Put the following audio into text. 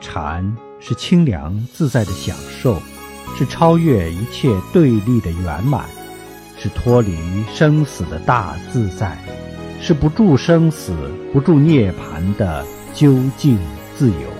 禅是清凉自在的享受，是超越一切对立的圆满，是脱离生死的大自在，是不住生死，不住涅槃的究竟自由。